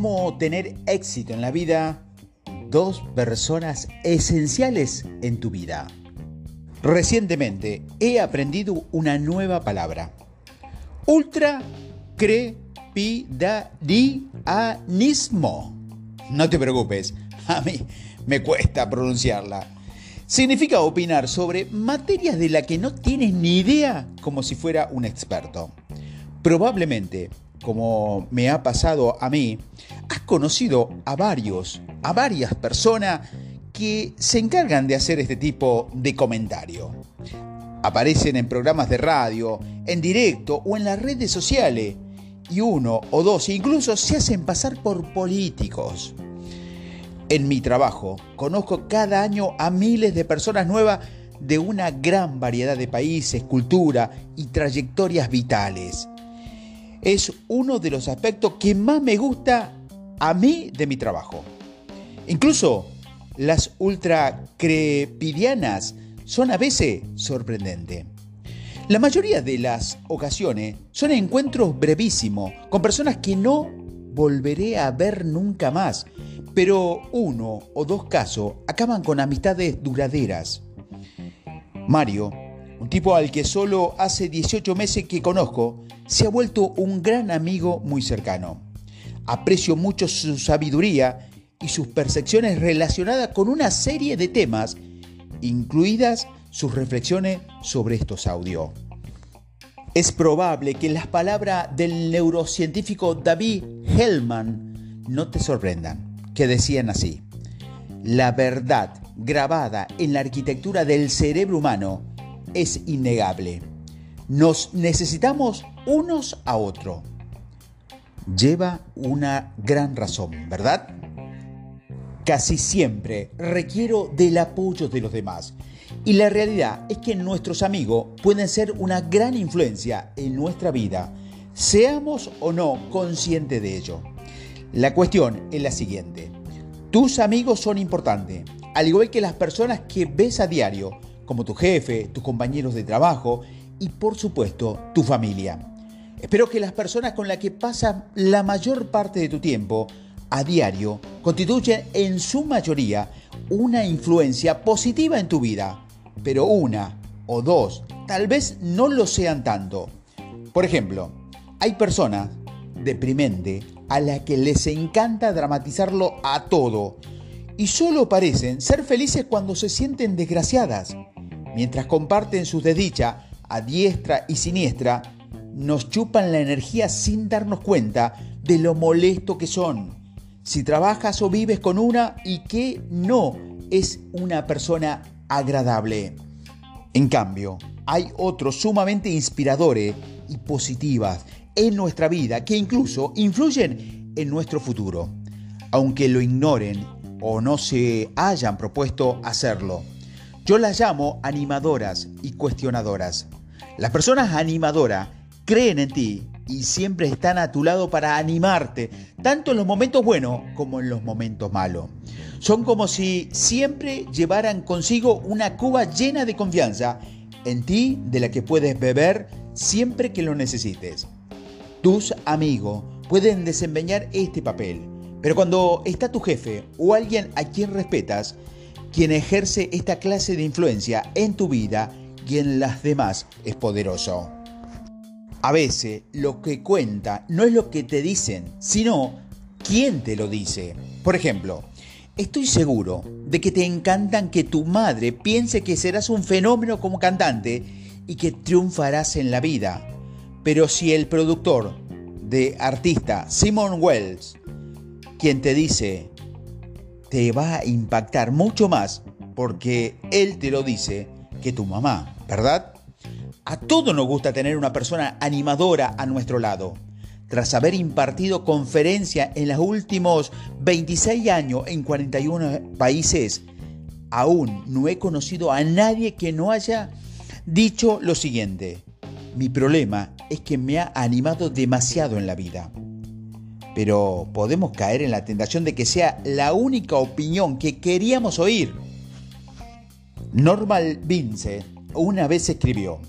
cómo tener éxito en la vida, dos personas esenciales en tu vida. Recientemente he aprendido una nueva palabra. Ultra crepidarianismo. No te preocupes, a mí me cuesta pronunciarla. Significa opinar sobre materias de las que no tienes ni idea como si fuera un experto. Probablemente, como me ha pasado a mí, has conocido a varios, a varias personas que se encargan de hacer este tipo de comentario. Aparecen en programas de radio, en directo o en las redes sociales y uno o dos incluso se hacen pasar por políticos. En mi trabajo conozco cada año a miles de personas nuevas de una gran variedad de países, cultura y trayectorias vitales. Es uno de los aspectos que más me gusta a mí de mi trabajo. Incluso las ultracrepidianas son a veces sorprendentes. La mayoría de las ocasiones son encuentros brevísimos con personas que no volveré a ver nunca más, pero uno o dos casos acaban con amistades duraderas. Mario, un tipo al que solo hace 18 meses que conozco, se ha vuelto un gran amigo muy cercano. Aprecio mucho su sabiduría y sus percepciones relacionadas con una serie de temas, incluidas sus reflexiones sobre estos audios. Es probable que las palabras del neurocientífico David Hellman no te sorprendan, que decían así, la verdad grabada en la arquitectura del cerebro humano es innegable. Nos necesitamos unos a otros. Lleva una gran razón, ¿verdad? Casi siempre requiero del apoyo de los demás y la realidad es que nuestros amigos pueden ser una gran influencia en nuestra vida, seamos o no conscientes de ello. La cuestión es la siguiente. Tus amigos son importantes, al igual que las personas que ves a diario, como tu jefe, tus compañeros de trabajo y por supuesto tu familia. Espero que las personas con las que pasas la mayor parte de tu tiempo a diario constituyen en su mayoría una influencia positiva en tu vida, pero una o dos tal vez no lo sean tanto. Por ejemplo, hay personas deprimente a las que les encanta dramatizarlo a todo y solo parecen ser felices cuando se sienten desgraciadas. Mientras comparten sus desdichas a diestra y siniestra, nos chupan la energía sin darnos cuenta de lo molesto que son. Si trabajas o vives con una y que no es una persona agradable. En cambio, hay otros sumamente inspiradores y positivas en nuestra vida que incluso influyen en nuestro futuro, aunque lo ignoren o no se hayan propuesto hacerlo. Yo las llamo animadoras y cuestionadoras. Las personas animadoras creen en ti y siempre están a tu lado para animarte, tanto en los momentos buenos como en los momentos malos. Son como si siempre llevaran consigo una cuba llena de confianza en ti de la que puedes beber siempre que lo necesites. Tus amigos pueden desempeñar este papel, pero cuando está tu jefe o alguien a quien respetas, quien ejerce esta clase de influencia en tu vida y en las demás es poderoso. A veces lo que cuenta no es lo que te dicen, sino quién te lo dice. Por ejemplo, estoy seguro de que te encantan que tu madre piense que serás un fenómeno como cantante y que triunfarás en la vida. Pero si el productor de artista Simon Wells, quien te dice, te va a impactar mucho más porque él te lo dice que tu mamá, ¿verdad? A todos nos gusta tener una persona animadora a nuestro lado. Tras haber impartido conferencia en los últimos 26 años en 41 países, aún no he conocido a nadie que no haya dicho lo siguiente. Mi problema es que me ha animado demasiado en la vida. Pero podemos caer en la tentación de que sea la única opinión que queríamos oír. Normal Vince una vez escribió,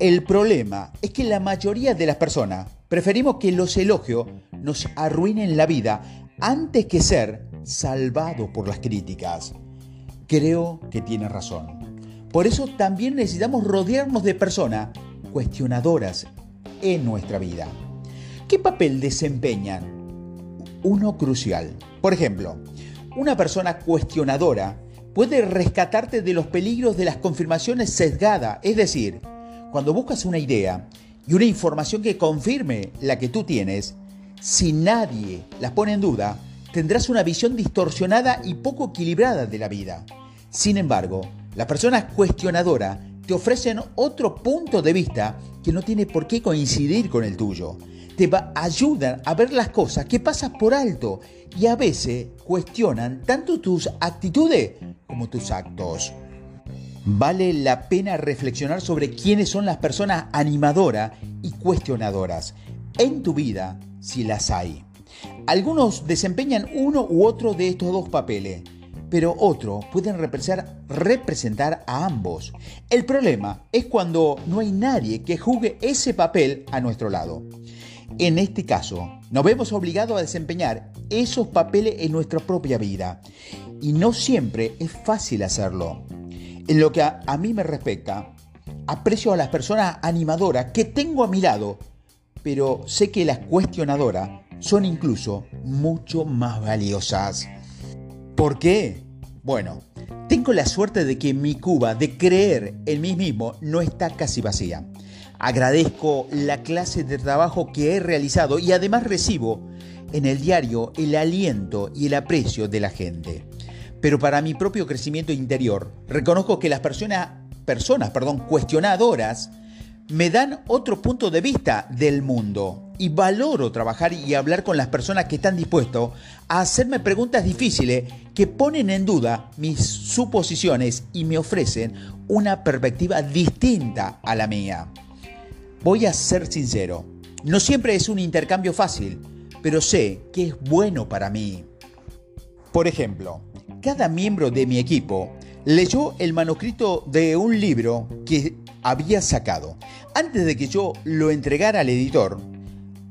el problema es que la mayoría de las personas preferimos que los elogios nos arruinen la vida antes que ser salvados por las críticas. Creo que tiene razón. Por eso también necesitamos rodearnos de personas cuestionadoras en nuestra vida. ¿Qué papel desempeñan? Uno crucial. Por ejemplo, una persona cuestionadora puede rescatarte de los peligros de las confirmaciones sesgadas, es decir, cuando buscas una idea y una información que confirme la que tú tienes, si nadie las pone en duda, tendrás una visión distorsionada y poco equilibrada de la vida. Sin embargo, las personas cuestionadoras te ofrecen otro punto de vista que no tiene por qué coincidir con el tuyo. Te ayudan a ver las cosas que pasas por alto y a veces cuestionan tanto tus actitudes como tus actos. Vale la pena reflexionar sobre quiénes son las personas animadoras y cuestionadoras en tu vida si las hay. Algunos desempeñan uno u otro de estos dos papeles, pero otros pueden representar, a ambos. El problema es cuando no hay nadie que juegue ese papel a nuestro lado. En este caso, nos vemos obligados a desempeñar esos papeles en nuestra propia vida y no siempre es fácil hacerlo. En lo que a mí me respecta, aprecio a las personas animadoras que tengo a mi lado, pero sé que las cuestionadoras son incluso mucho más valiosas. ¿Por qué? Bueno, tengo la suerte de que mi cuba de creer en mí mismo no está casi vacía. Agradezco la clase de trabajo que he realizado y además recibo en el diario el aliento y el aprecio de la gente. Pero para mi propio crecimiento interior, reconozco que las personas, personas perdón, cuestionadoras me dan otro punto de vista del mundo y valoro trabajar y hablar con las personas que están dispuestos a hacerme preguntas difíciles que ponen en duda mis suposiciones y me ofrecen una perspectiva distinta a la mía. Voy a ser sincero, no siempre es un intercambio fácil, pero sé que es bueno para mí. Por ejemplo, cada miembro de mi equipo leyó el manuscrito de un libro que había sacado. Antes de que yo lo entregara al editor,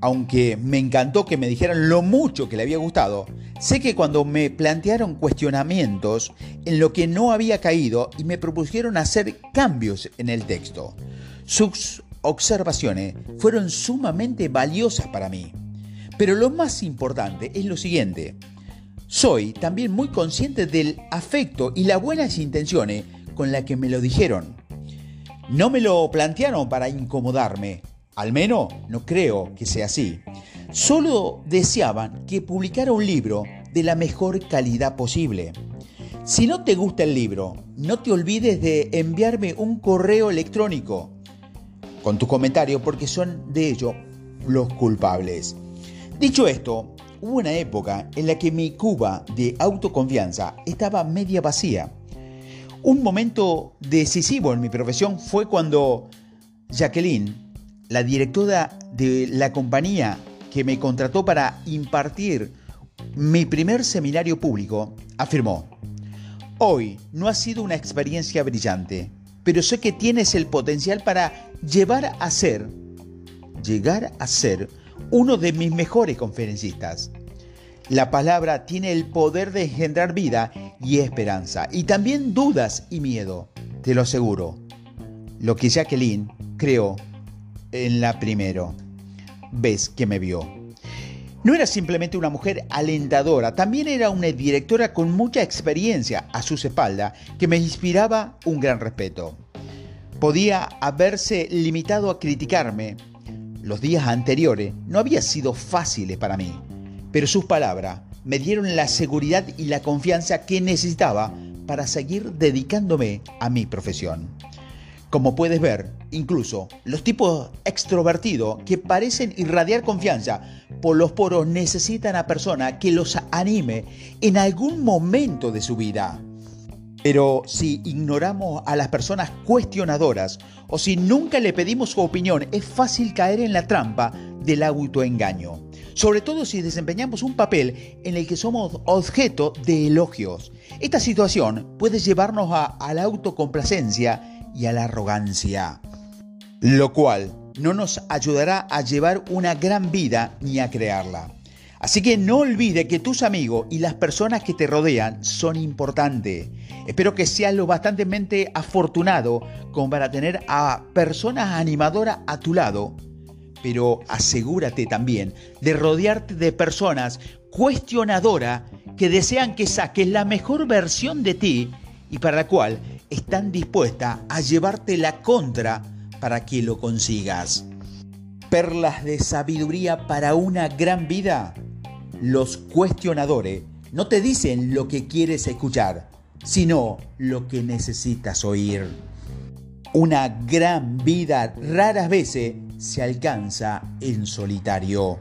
aunque me encantó que me dijeran lo mucho que le había gustado, sé que cuando me plantearon cuestionamientos en lo que no había caído y me propusieron hacer cambios en el texto, sus observaciones fueron sumamente valiosas para mí. Pero lo más importante es lo siguiente. Soy también muy consciente del afecto y las buenas intenciones con las que me lo dijeron. No me lo plantearon para incomodarme, al menos no creo que sea así. Solo deseaban que publicara un libro de la mejor calidad posible. Si no te gusta el libro, no te olvides de enviarme un correo electrónico con tus comentarios porque son de ello los culpables. Dicho esto, hubo una época en la que mi cuba de autoconfianza estaba media vacía. Un momento decisivo en mi profesión fue cuando Jacqueline, la directora de la compañía que me contrató para impartir mi primer seminario público, afirmó, Hoy no ha sido una experiencia brillante, pero sé que tienes el potencial para llevar a ser, llegar a ser uno de mis mejores conferencistas. La palabra tiene el poder de engendrar vida y esperanza, y también dudas y miedo, te lo aseguro. Lo que Jacqueline creó en la primero vez que me vio. No era simplemente una mujer alentadora, también era una directora con mucha experiencia a sus espaldas que me inspiraba un gran respeto. Podía haberse limitado a criticarme. Los días anteriores no habían sido fáciles para mí pero sus palabras me dieron la seguridad y la confianza que necesitaba para seguir dedicándome a mi profesión. Como puedes ver, incluso los tipos extrovertidos que parecen irradiar confianza por los poros necesitan a persona que los anime en algún momento de su vida. Pero si ignoramos a las personas cuestionadoras o si nunca le pedimos su opinión, es fácil caer en la trampa del autoengaño sobre todo si desempeñamos un papel en el que somos objeto de elogios. Esta situación puede llevarnos a, la autocomplacencia y a la arrogancia, lo cual no nos ayudará a llevar una gran vida ni a crearla. Así que no olvide que tus amigos y las personas que te rodean son importantes. Espero que seas lo bastante afortunado como para tener a personas animadoras a tu lado. Pero asegúrate también de rodearte de personas cuestionadoras que desean que saques la mejor versión de ti y para la cual están dispuestas a llevarte la contra para que lo consigas. Perlas de sabiduría para una gran vida. Los cuestionadores no te dicen lo que quieres escuchar, sino lo que necesitas oír. Una gran vida raras veces se alcanza en solitario.